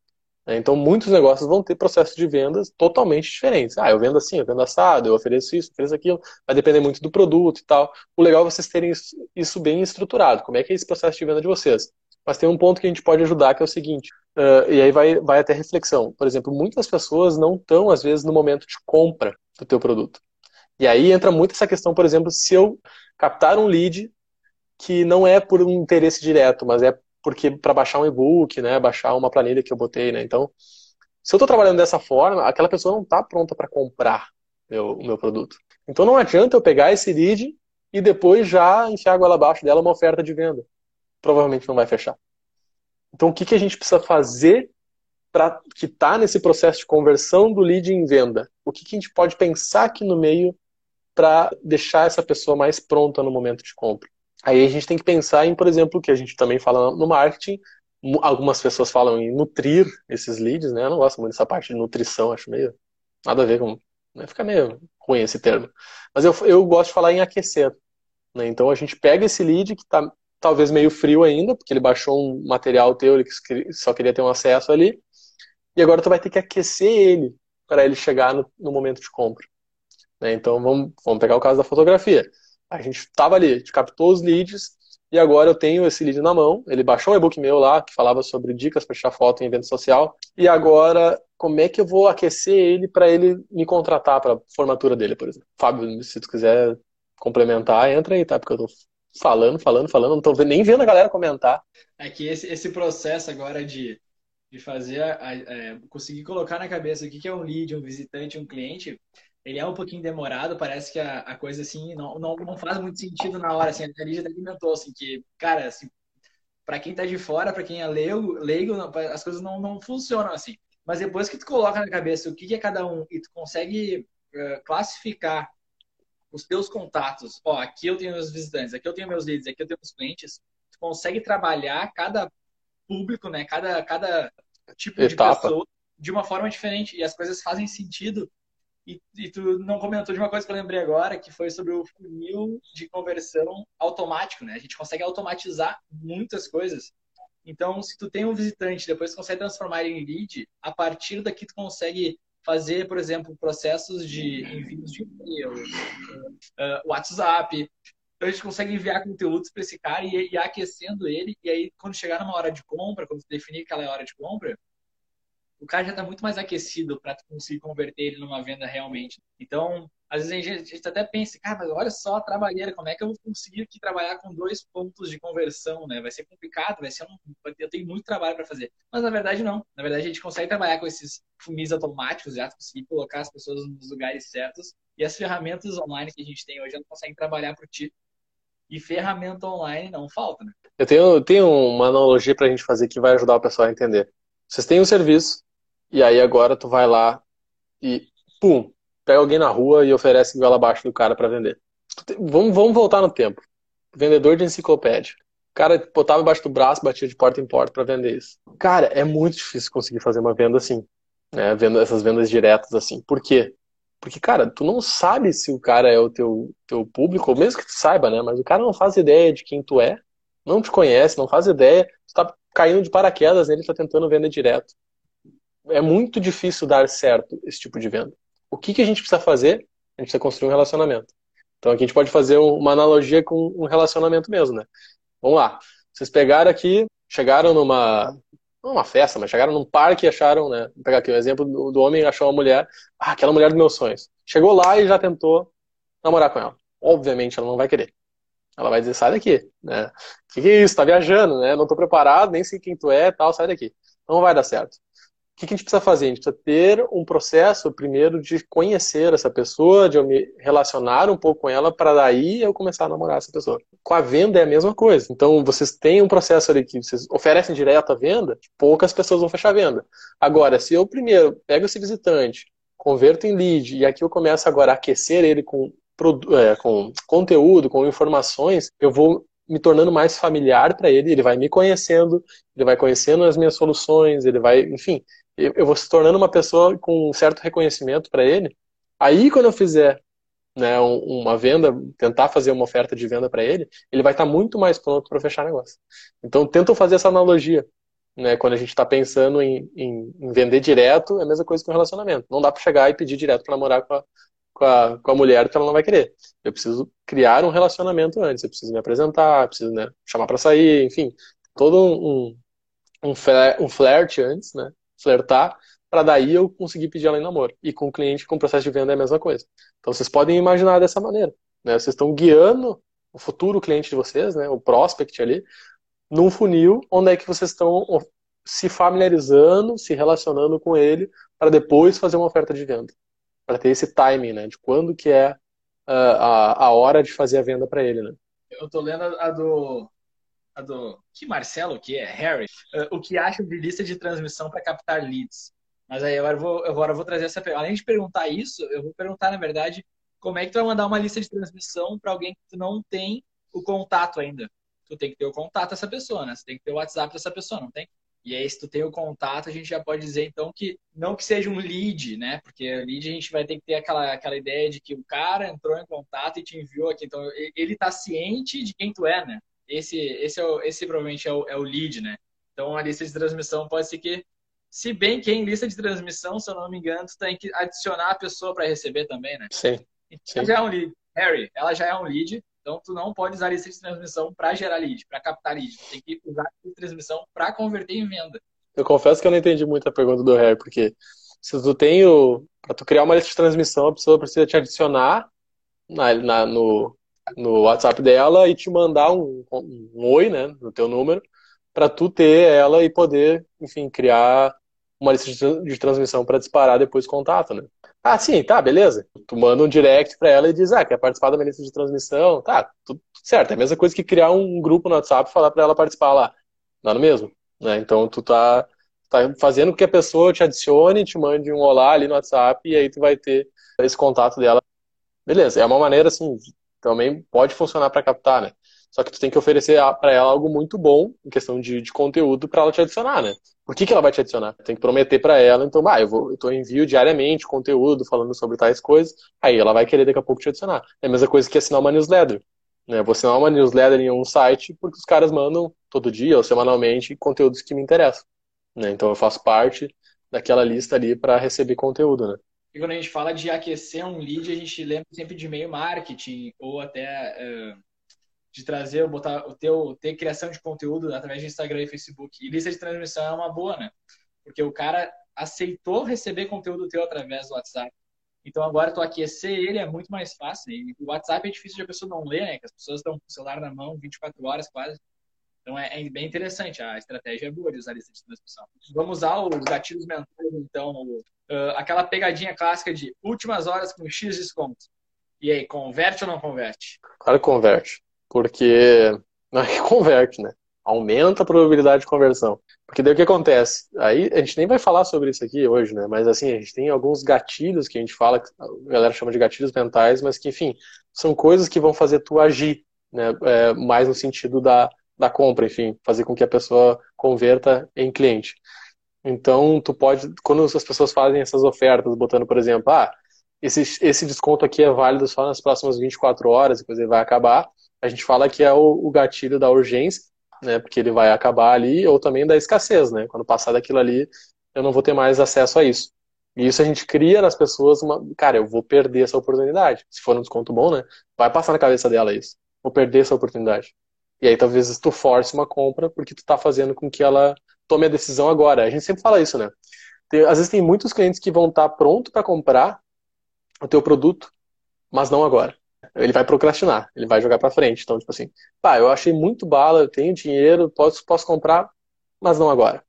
Né? Então, muitos negócios vão ter processos de vendas totalmente diferentes. Ah, eu vendo assim, eu vendo assado, eu ofereço isso, ofereço aquilo. Vai depender muito do produto e tal. O legal é vocês terem isso bem estruturado. Como é que é esse processo de venda de vocês? Mas tem um ponto que a gente pode ajudar, que é o seguinte, uh, e aí vai, vai até reflexão. Por exemplo, muitas pessoas não estão, às vezes, no momento de compra do teu produto. E aí entra muito essa questão, por exemplo, se eu captar um lead que não é por um interesse direto, mas é porque para baixar um e-book, né, baixar uma planilha que eu botei, né? Então, se eu estou trabalhando dessa forma, aquela pessoa não está pronta para comprar meu, o meu produto. Então não adianta eu pegar esse lead e depois já enfiar a goela abaixo dela uma oferta de venda provavelmente não vai fechar. Então, o que, que a gente precisa fazer para que está nesse processo de conversão do lead em venda? O que, que a gente pode pensar aqui no meio para deixar essa pessoa mais pronta no momento de compra? Aí a gente tem que pensar em, por exemplo, que a gente também fala no marketing, algumas pessoas falam em nutrir esses leads, né? Eu não gosto muito dessa parte de nutrição, acho meio nada a ver com. Né? Fica meio ruim esse termo. Mas eu, eu gosto de falar em aquecer. Né? Então a gente pega esse lead que está talvez meio frio ainda, porque ele baixou um material teu, ele só queria ter um acesso ali, e agora tu vai ter que aquecer ele para ele chegar no, no, momento de compra. Né? Então vamos, vamos pegar o caso da fotografia. A gente estava ali, a gente captou os leads, e agora eu tenho esse lead na mão. Ele baixou um e-book meu lá, que falava sobre dicas para tirar foto em evento social. E agora, como é que eu vou aquecer ele para ele me contratar para formatura dele, por exemplo? Fábio, se tu quiser complementar, entra aí, tá? Porque eu tô falando, falando, falando, não tô nem vendo a galera comentar. É que esse, esse processo agora de, de fazer, a, a, é, conseguir colocar na cabeça o que, que é um lead, um visitante, um cliente, ele é um pouquinho demorado, parece que a, a coisa assim não, não, não faz muito sentido na hora, assim, a Lígia alimentou, assim, que, cara, assim, para quem tá de fora, para quem é leigo, leigo, as coisas não, não funcionam assim. Mas depois que tu coloca na cabeça o que, que é cada um e tu consegue uh, classificar os teus contatos, ó, aqui eu tenho meus visitantes, aqui eu tenho meus leads, aqui eu tenho meus clientes, tu consegue trabalhar cada público, né, cada, cada tipo Etapa. de pessoa de uma forma diferente e as coisas fazem sentido. E, e, tu não comentou de uma coisa que eu lembrei agora, que foi sobre o funil de conversão automático, né? A gente consegue automatizar muitas coisas. Então, se tu tem um visitante, depois tu consegue transformar ele em lead, a partir daqui tu consegue fazer, por exemplo, processos de envios de e-mail, uh, WhatsApp. Então a gente consegue enviar conteúdos para esse cara e ir aquecendo ele. E aí, quando chegar numa hora de compra, quando definir que ela é hora de compra, o cara já está muito mais aquecido para conseguir converter ele numa venda realmente. Então, às vezes a gente, até pensa, cara, mas olha só a trabalheira, como é que eu vou conseguir aqui trabalhar com dois pontos de conversão, né? Vai ser complicado, vai ser um, eu tenho muito trabalho para fazer. Mas na verdade não. Na verdade a gente consegue trabalhar com esses funis automáticos, já conseguir colocar as pessoas nos lugares certos e as ferramentas online que a gente tem hoje, elas conseguem trabalhar por ti. E ferramenta online não falta, né? Eu tenho, tenho uma analogia para a gente fazer que vai ajudar o pessoal a entender. Vocês têm um serviço, e aí agora tu vai lá e pum, pega alguém na rua e oferece goela abaixo do cara para vender. Vamos, vamos voltar no tempo. Vendedor de enciclopédia. O cara botava embaixo do braço, batia de porta em porta para vender isso. Cara, é muito difícil conseguir fazer uma venda assim. Né? Vendo essas vendas diretas assim. Por quê? Porque, cara, tu não sabe se o cara é o teu, teu público, ou mesmo que tu saiba, né? Mas o cara não faz ideia de quem tu é, não te conhece, não faz ideia, tu tá caindo de paraquedas nele, tá tentando vender direto. É muito difícil dar certo esse tipo de venda. O que, que a gente precisa fazer? A gente precisa construir um relacionamento. Então aqui a gente pode fazer uma analogia com um relacionamento mesmo, né? Vamos lá. Vocês pegaram aqui, chegaram numa, não uma festa, mas chegaram num parque e acharam, né? Vou pegar aqui o um exemplo do, homem achou uma mulher, ah, aquela mulher dos meus sonhos. Chegou lá e já tentou namorar com ela. Obviamente ela não vai querer. Ela vai dizer, sai daqui, né? O que, que é isso? Tá viajando, né? Não tô preparado, nem sei quem tu é, tal, sai daqui. Não vai dar certo que, que a gente precisa fazer? A gente precisa ter um processo, primeiro, de conhecer essa pessoa, de eu me relacionar um pouco com ela, para daí eu começar a namorar essa pessoa. Com a venda é a mesma coisa. Então, vocês têm um processo ali que vocês oferecem direto a venda, poucas pessoas vão fechar a venda. Agora, se eu primeiro pego esse visitante, converto em lead, e aqui eu começo agora a aquecer ele com, é, com conteúdo, com informações, eu vou me tornando mais familiar para ele, ele vai me conhecendo, ele vai conhecendo as minhas soluções, ele vai, enfim, eu vou se tornando uma pessoa com um certo reconhecimento para ele. Aí, quando eu fizer né, uma venda, tentar fazer uma oferta de venda para ele, ele vai estar tá muito mais pronto para fechar negócio. Então, tento fazer essa analogia. Né, quando a gente está pensando em, em, em, vender direto, é a mesma coisa que um relacionamento. Não dá para chegar e pedir direto para namorar com a, com, a, com a mulher que ela não vai querer. Eu preciso criar um relacionamento antes. Eu preciso me apresentar, preciso né, chamar para sair, enfim, todo um, um, um flerte antes, né? Flertar, para daí eu conseguir pedir ela em namoro. E com o cliente, com o processo de venda é a mesma coisa. Então vocês podem imaginar dessa maneira. Né? Vocês estão guiando o futuro cliente de vocês, né? o prospect ali, num funil onde é que vocês estão se familiarizando, se relacionando com ele, para depois fazer uma oferta de venda. Para ter esse timing, né? De quando que é uh, a, a hora de fazer a venda para ele, né? Eu tô lendo a do a do que Marcelo, que é Harry, uh, o que acham de lista de transmissão para captar leads. Mas aí agora eu vou, agora vou trazer essa. Além de perguntar isso, eu vou perguntar, na verdade, como é que tu vai mandar uma lista de transmissão para alguém que tu não tem o contato ainda. Tu tem que ter o contato dessa pessoa, né? Você tem que ter o WhatsApp dessa pessoa, não tem? E aí, se tu tem o contato, a gente já pode dizer, então, que não que seja um lead, né? Porque lead a gente vai ter que ter aquela, aquela ideia de que o cara entrou em contato e te enviou aqui. Então, ele tá ciente de quem tu é, né? Esse, esse, é o, esse provavelmente é o, é o lead, né? Então, a lista de transmissão pode ser que, se bem que em lista de transmissão, se eu não me engano, tu tem que adicionar a pessoa para receber também, né? Sim. Então, já é um lead. Harry, ela já é um lead, então tu não pode usar a lista de transmissão para gerar lead, para captar lead. Tu tem que usar a lista de transmissão para converter em venda. Eu confesso que eu não entendi muito a pergunta do Harry, porque se tu tem o. Para tu criar uma lista de transmissão, a pessoa precisa te adicionar na, na, no, no WhatsApp dela e te mandar um, um, um oi, né, no teu número, para tu ter ela e poder, enfim, criar uma lista de, transmissão para disparar depois contato, né? Ah, sim, tá, beleza. Tu manda um direct para ela e diz, ah, quer participar da minha lista de transmissão? Tá, tudo certo. É a mesma coisa que criar um grupo no WhatsApp e falar para ela participar lá. Não é no mesmo? Né? Então tu tá, tá fazendo com que a pessoa te adicione, te mande um olá ali no WhatsApp e aí tu vai ter esse contato dela. Beleza, é uma maneira assim, também pode funcionar para captar, né? Só que tu tem que oferecer para ela algo muito bom em questão de, de conteúdo para ela te adicionar, né? Por que, que ela vai te adicionar? Tem que prometer para ela, então, ah, eu, vou, eu tô envio diariamente conteúdo falando sobre tais coisas, aí ela vai querer daqui a pouco te adicionar. É a mesma coisa que assinar uma newsletter. Né? Vou assinar uma newsletter em um site porque os caras mandam todo dia ou semanalmente conteúdos que me interessam. Né? Então eu faço parte daquela lista ali para receber conteúdo, né? E quando a gente fala de aquecer um lead, a gente lembra sempre de e-mail marketing ou até uh, de trazer, botar o teu, ter criação de conteúdo através de Instagram e Facebook. E lista de transmissão é uma boa, né? Porque o cara aceitou receber conteúdo teu através do WhatsApp. Então agora tu aquecer ele é muito mais fácil. E o WhatsApp é difícil de a pessoa não ler, né? Que as pessoas estão com o celular na mão 24 horas quase. Então é, é, bem interessante, a estratégia é boa de usar lista de transmissão. Vamos usar os gatilhos mentais, então, uh, aquela pegadinha clássica de últimas horas com X desconto. E aí, converte ou não converte? Claro que converte, porque <laughs> não é que converte, né? aumenta a probabilidade de conversão. Porque daí o que acontece? Aí a gente nem vai falar sobre isso aqui hoje, né? Mas assim, a gente tem alguns gatilhos que a gente fala, que a galera chama de gatilhos mentais, mas que, enfim, são coisas que vão fazer tu agir, né? É, mais no sentido da, da compra, enfim, fazer com que a pessoa converta em cliente. Então, tu pode, quando as pessoas fazem essas ofertas, botando, por exemplo, ah, esse, esse desconto aqui é válido só nas próximas 24 horas, depois ele vai acabar, a gente fala que é o, o gatilho da urgência, né? Porque ele vai acabar ali, ou também da escassez, né? Quando passar daquilo ali, eu não vou ter mais acesso a isso. E isso a gente cria nas pessoas uma. Cara, eu vou perder essa oportunidade. Se for um desconto bom, né? Vai passar na cabeça dela isso. Vou perder essa oportunidade. E aí talvez tu force uma compra porque tu tá fazendo com que ela tome a decisão agora. A gente sempre fala isso, né? Tem, às vezes tem muitos clientes que vão estar tá pronto para comprar o teu produto, mas não agora ele vai procrastinar, ele vai jogar para frente. Então, tipo assim, pá, eu achei muito bala, eu tenho dinheiro, posso, posso comprar, mas não agora.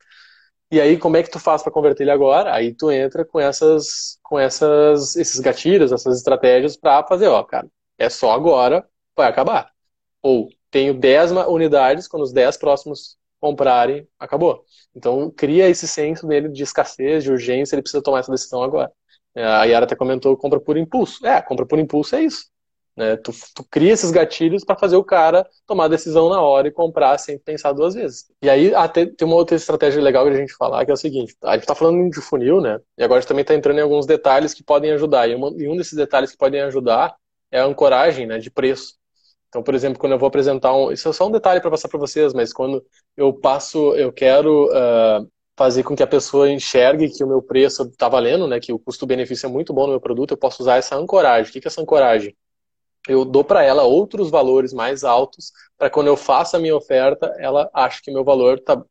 E aí, como é que tu faz para converter ele agora? Aí tu entra com essas, com essas, esses gatilhos, essas estratégias para fazer, ó, cara, é só agora, vai acabar. Ou tenho 10 unidades, quando os 10 próximos comprarem, acabou. Então, cria esse senso nele de escassez, de urgência, ele precisa tomar essa decisão agora. É, a Yara até comentou compra por impulso. É, compra por impulso é isso. Né? Tu, tu cria esses gatilhos para fazer o cara tomar a decisão na hora e comprar sem pensar duas vezes. E aí até, tem uma outra estratégia legal que a gente falar, que é o seguinte, a gente está falando de funil, né? E agora a gente também está entrando em alguns detalhes que podem ajudar. E, uma, e um desses detalhes que podem ajudar é a ancoragem né, de preço. Então, por exemplo, quando eu vou apresentar um. Isso é só um detalhe para passar para vocês, mas quando eu passo, eu quero uh, fazer com que a pessoa enxergue que o meu preço está valendo, né? Que o custo-benefício é muito bom no meu produto, eu posso usar essa ancoragem. O que é essa ancoragem? eu dou para ela outros valores mais altos para quando eu faço a minha oferta, ela acha que meu valor está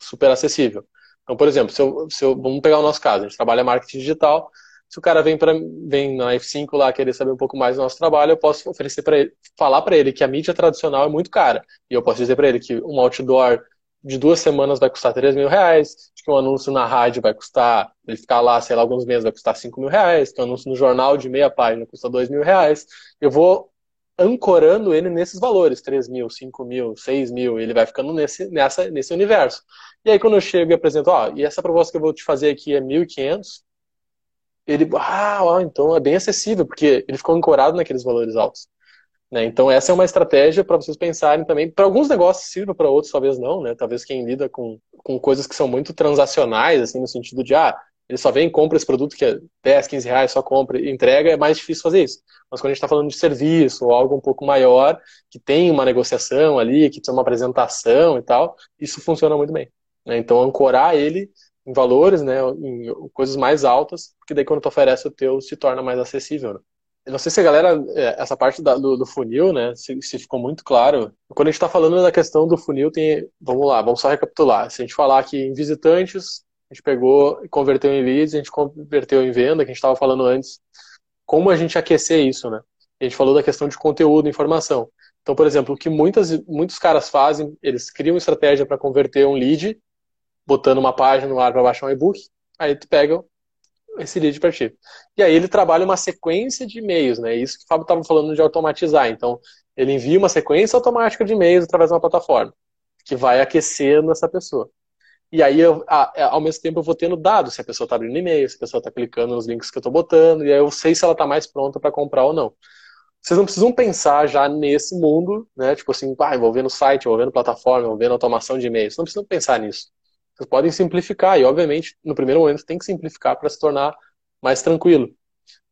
super acessível. Então, por exemplo, se eu, se eu, vamos pegar o nosso caso, a gente trabalha marketing digital, se o cara vem para vem na F5 lá querer saber um pouco mais do nosso trabalho, eu posso oferecer para falar para ele que a mídia tradicional é muito cara. E eu posso dizer para ele que um outdoor de duas semanas vai custar 3 mil reais, que um anúncio na rádio vai custar, ele ficar lá, sei lá, alguns meses vai custar 5 mil reais, que um anúncio no jornal de meia página custa 2 mil reais. Eu vou ancorando ele nesses valores, 3 mil, 5 mil, 6 mil, ele vai ficando nesse, nessa, nesse universo. E aí quando eu chego e apresento, ó, e essa proposta que eu vou te fazer aqui é 1.500, ele, ah, então é bem acessível, porque ele ficou ancorado naqueles valores altos. Né? Então, essa é uma estratégia para vocês pensarem também. Para alguns negócios sirva, para outros talvez não. Né? Talvez quem lida com, com coisas que são muito transacionais, assim, no sentido de, ah, ele só vem e compra esse produto que é 10, 15 reais, só compra e entrega, é mais difícil fazer isso. Mas quando a gente está falando de serviço ou algo um pouco maior, que tem uma negociação ali, que tem uma apresentação e tal, isso funciona muito bem. Né? Então, ancorar ele em valores, né, em coisas mais altas, porque daí quando tu oferece o teu, se torna mais acessível. Né? Eu não sei se a galera, é, essa parte da, do, do, funil, né, se, se, ficou muito claro. Quando a gente está falando da questão do funil, tem, vamos lá, vamos só recapitular. Se a gente falar aqui em visitantes, a gente pegou e converteu em leads, a gente converteu em venda, que a gente estava falando antes. Como a gente aquecer isso, né? A gente falou da questão de conteúdo, informação. Então, por exemplo, o que muitas, muitos caras fazem, eles criam estratégia para converter um lead, botando uma página no ar para baixar um e-book, aí tu pega esse lead para ti. E aí ele trabalha uma sequência de e-mails, né? Isso que o Fábio estava falando de automatizar. Então, ele envia uma sequência automática de e-mails através de uma plataforma, que vai aquecendo essa pessoa. E aí, eu, ao mesmo tempo, eu vou tendo dados, se a pessoa está abrindo e-mail, se a pessoa está clicando nos links que eu estou botando, e aí eu sei se ela está mais pronta para comprar ou não. Vocês não precisam pensar já nesse mundo, né? Tipo assim, ah, envolvendo site, envolvendo plataforma, envolvendo automação de e-mails. Não precisam pensar nisso. Vocês podem simplificar, e obviamente, no primeiro momento, tem que simplificar para se tornar mais tranquilo.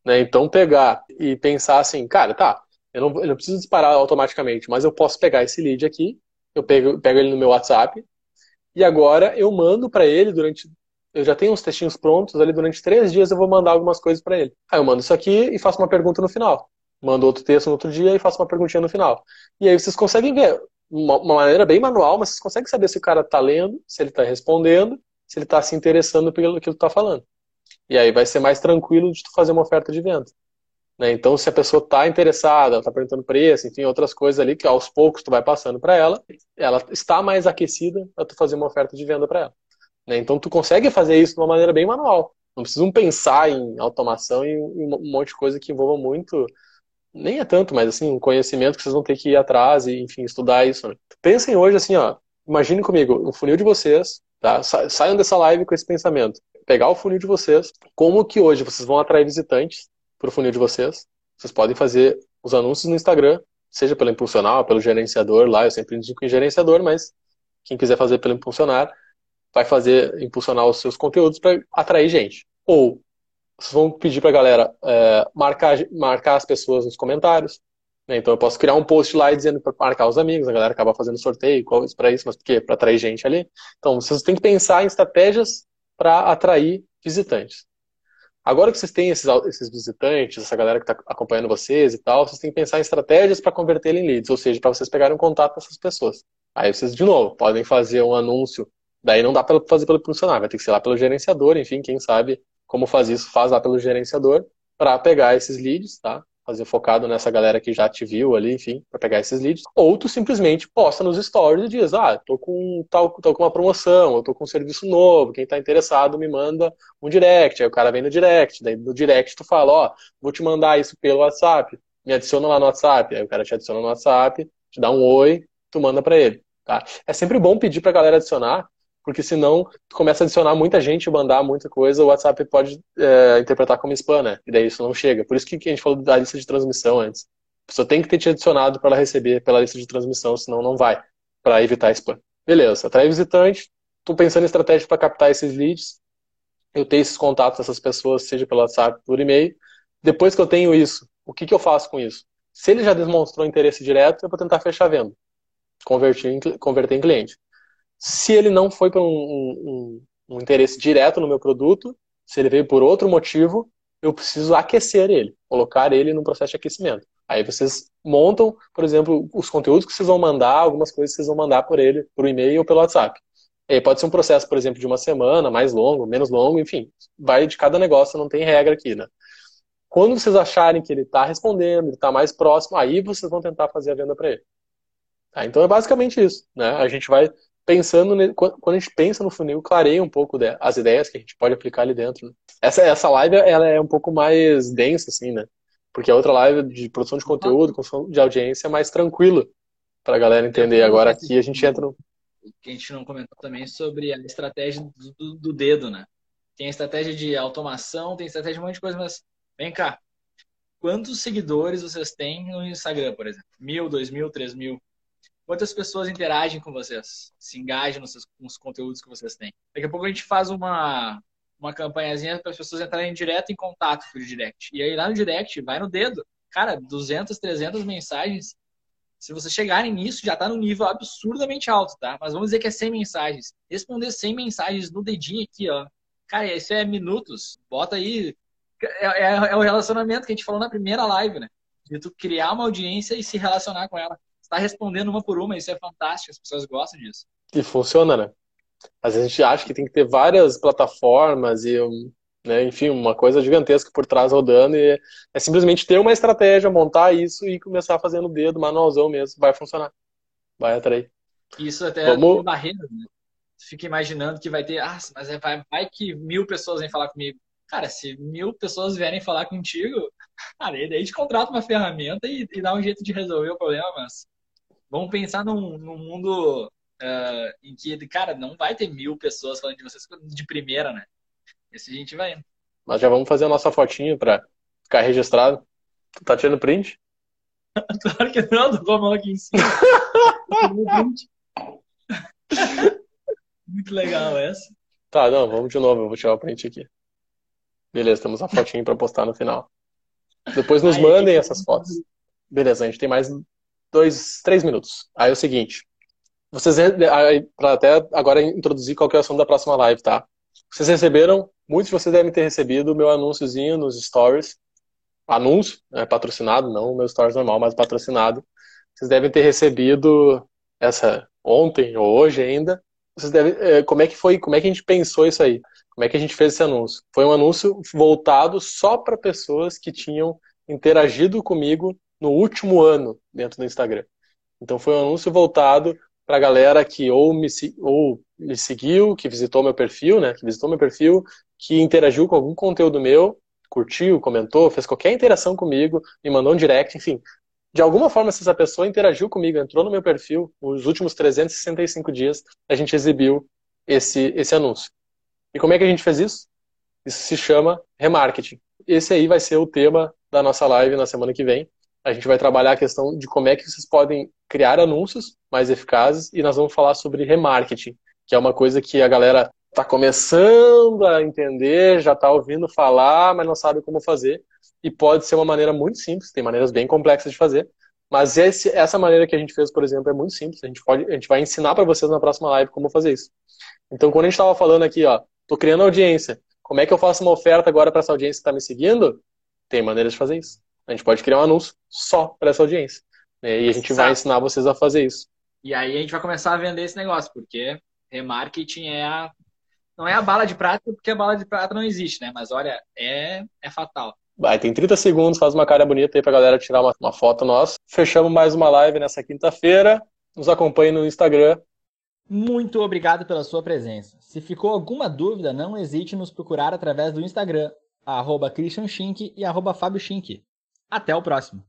Né? Então, pegar e pensar assim, cara, tá, eu não, eu não preciso disparar automaticamente, mas eu posso pegar esse lead aqui, eu pego, pego ele no meu WhatsApp, e agora eu mando para ele durante. Eu já tenho uns textinhos prontos ali, durante três dias eu vou mandar algumas coisas para ele. Aí eu mando isso aqui e faço uma pergunta no final. Mando outro texto no outro dia e faço uma perguntinha no final. E aí vocês conseguem ver uma, uma maneira bem manual, mas vocês conseguem saber se o cara está lendo, se ele está respondendo, se ele está se interessando pelo que tu está falando. E aí vai ser mais tranquilo de tu fazer uma oferta de venda. Né? Então, se a pessoa está interessada, está perguntando preço, enfim, outras coisas ali que aos poucos tu vai passando para ela, ela está mais aquecida para tu fazer uma oferta de venda para ela. Né? Então, tu consegue fazer isso de uma maneira bem manual. Não precisam pensar em automação e um monte de coisa que envolva muito nem é tanto, mas assim, um conhecimento que vocês vão ter que ir atrás e, enfim, estudar isso. Né? Pensem hoje assim, ó, imagine comigo, o funil de vocês, tá? Saiam dessa live com esse pensamento. Pegar o funil de vocês, como que hoje vocês vão atrair visitantes para o funil de vocês. Vocês podem fazer os anúncios no Instagram, seja pelo impulsional, pelo gerenciador lá, eu sempre indico em gerenciador, mas quem quiser fazer pelo impulsionar, vai fazer impulsionar os seus conteúdos para atrair gente. Ou vão pedir para a galera é, marcar, marcar as pessoas nos comentários. Né? Então eu posso criar um post lá dizendo para marcar os amigos, a galera acaba fazendo sorteio, qual para isso, mas por quê? Para atrair gente ali. Então vocês têm que pensar em estratégias para atrair visitantes. Agora que vocês têm esses, esses visitantes, essa galera que está acompanhando vocês e tal, vocês têm que pensar em estratégias para converter em leads, ou seja, para vocês pegarem um contato com essas pessoas. Aí vocês, de novo, podem fazer um anúncio, daí não dá para fazer pelo funcionário, vai ter que ser lá pelo gerenciador, enfim, quem sabe como faz isso, faz lá pelo gerenciador, para pegar esses leads, tá? fazer focado nessa galera que já te viu ali, enfim, para pegar esses leads. Ou tu simplesmente posta nos stories e diz, ah, tô com tal, tô com uma promoção, eu tô com um serviço novo, quem tá interessado me manda um direct, aí o cara vem no direct, daí no direct tu fala, ó, vou te mandar isso pelo WhatsApp, me adiciona lá no WhatsApp, aí o cara te adiciona no WhatsApp, te dá um oi, tu manda para ele, tá? É sempre bom pedir pra galera adicionar, porque senão tu começa a adicionar muita gente, mandar muita coisa, o WhatsApp pode é, interpretar como spam, né? E daí isso não chega. Por isso que a gente falou da lista de transmissão antes. A pessoa tem que ter te adicionado para ela receber pela lista de transmissão, senão não vai, para evitar spam. Beleza, atrai visitante, estou pensando em estratégia para captar esses leads, eu tenho esses contatos dessas pessoas, seja pelo WhatsApp, por e-mail. Depois que eu tenho isso, o que, que eu faço com isso? Se ele já demonstrou interesse direto, eu vou tentar fechar a venda, converter em, converter em cliente. Se ele não foi por um, um, um interesse direto no meu produto, se ele veio por outro motivo, eu preciso aquecer ele, colocar ele no processo de aquecimento. Aí vocês montam, por exemplo, os conteúdos que vocês vão mandar, algumas coisas que vocês vão mandar por ele, por e-mail ou pelo WhatsApp. Aí pode ser um processo, por exemplo, de uma semana, mais longo, menos longo, enfim, vai de cada negócio, não tem regra aqui, né? Quando vocês acharem que ele está respondendo, ele está mais próximo, aí vocês vão tentar fazer a venda para ele. Tá? Então é basicamente isso, né? A gente vai pensando, quando a gente pensa no funil, clareia um pouco as ideias que a gente pode aplicar ali dentro. Né? Essa, essa live ela é um pouco mais densa, assim, né? Porque a outra live de produção de conteúdo, construção de audiência é mais tranquila para a galera entender. Agora aqui a gente entra no. Que a gente não comentou também sobre a estratégia do, do dedo, né? Tem a estratégia de automação, tem estratégia de um monte de coisa, mas vem cá. Quantos seguidores vocês têm no Instagram, por exemplo? Mil, dois mil, três mil? Quantas pessoas interagem com vocês? Se engajam nos, seus, nos conteúdos que vocês têm? Daqui a pouco a gente faz uma, uma campanhazinha para as pessoas entrarem direto em contato o direct. E aí lá no direct, vai no dedo. Cara, 200, 300 mensagens. Se vocês chegarem nisso, já está no nível absurdamente alto, tá? Mas vamos dizer que é 100 mensagens. Responder 100 mensagens no dedinho aqui, ó. Cara, isso é minutos. Bota aí. É, é, é o relacionamento que a gente falou na primeira live, né? De tu criar uma audiência e se relacionar com ela está respondendo uma por uma, isso é fantástico, as pessoas gostam disso. E funciona, né? Às vezes a gente acha que tem que ter várias plataformas e, né, enfim, uma coisa gigantesca por trás rodando e é simplesmente ter uma estratégia, montar isso e começar fazendo o dedo, manualzão mesmo, vai funcionar. Vai atrair. Isso até Vamos... é barreira, né? Fica imaginando que vai ter, ah, mas é, vai, vai que mil pessoas vêm falar comigo. Cara, se mil pessoas vierem falar contigo, <laughs> cara, daí a gente contrata uma ferramenta e, e dá um jeito de resolver o problema, mas Vamos pensar num, num mundo uh, em que, cara, não vai ter mil pessoas falando de vocês de primeira, né? Esse a gente vai. Mas já vamos fazer a nossa fotinha para ficar registrado. Tu tá tirando print? <laughs> claro que não, a mão aqui em cima. Muito legal essa. Tá, não, vamos de novo, eu vou tirar o print aqui. Beleza, temos a fotinha para postar no final. Depois nos Aí, mandem essas fotos. Beleza, a gente tem mais dois, três minutos. Aí é o seguinte, vocês, para até agora introduzir qual é o assunto da próxima live, tá? Vocês receberam, muitos de vocês devem ter recebido o meu anúnciozinho nos stories, anúncio, é patrocinado, não o meu stories normal, mas patrocinado. Vocês devem ter recebido essa ontem ou hoje ainda. Vocês devem, é, como é que foi, como é que a gente pensou isso aí? Como é que a gente fez esse anúncio? Foi um anúncio voltado só para pessoas que tinham interagido comigo no último ano dentro do Instagram. Então foi um anúncio voltado para a galera que ou me, ou me seguiu, que visitou meu perfil, né? Que visitou meu perfil, que interagiu com algum conteúdo meu, curtiu, comentou, fez qualquer interação comigo, me mandou um direct, enfim. de alguma forma, se essa pessoa interagiu comigo, entrou no meu perfil, os últimos 365 dias, a gente exibiu esse, esse anúncio. E como é que a gente fez isso? Isso se chama remarketing. Esse aí vai ser o tema da nossa live na semana que vem. A gente vai trabalhar a questão de como é que vocês podem criar anúncios mais eficazes e nós vamos falar sobre remarketing, que é uma coisa que a galera está começando a entender, já está ouvindo falar, mas não sabe como fazer e pode ser uma maneira muito simples, tem maneiras bem complexas de fazer, mas esse, essa maneira que a gente fez, por exemplo, é muito simples. A gente, pode, a gente vai ensinar para vocês na próxima live como fazer isso. Então, quando a gente estava falando aqui, ó, tô criando audiência, como é que eu faço uma oferta agora para essa audiência que está me seguindo? Tem maneiras de fazer isso. A gente pode criar um anúncio só para essa audiência. Né? E a gente Exato. vai ensinar vocês a fazer isso. E aí a gente vai começar a vender esse negócio, porque remarketing é a. Não é a bala de prata, porque a bala de prata não existe, né? Mas olha, é, é fatal. Vai, tem 30 segundos, faz uma cara bonita aí pra galera tirar uma, uma foto nossa. Fechamos mais uma live nessa quinta-feira. Nos acompanhe no Instagram. Muito obrigado pela sua presença. Se ficou alguma dúvida, não hesite em nos procurar através do Instagram, arroba Christian Schink e arroba Fábio Schink. Até o próximo.